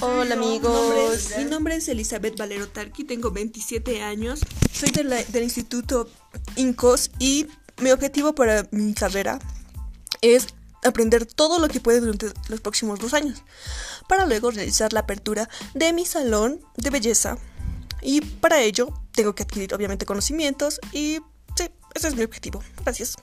Hola amigos. Mi nombre es Elizabeth Valero Tarqui, tengo 27 años, soy de la- del Instituto INCOS y mi objetivo para mi carrera es aprender todo lo que pueda durante los próximos dos años, para luego realizar la apertura de mi salón de belleza. Y para ello tengo que adquirir obviamente conocimientos y sí, ese es mi objetivo. Gracias.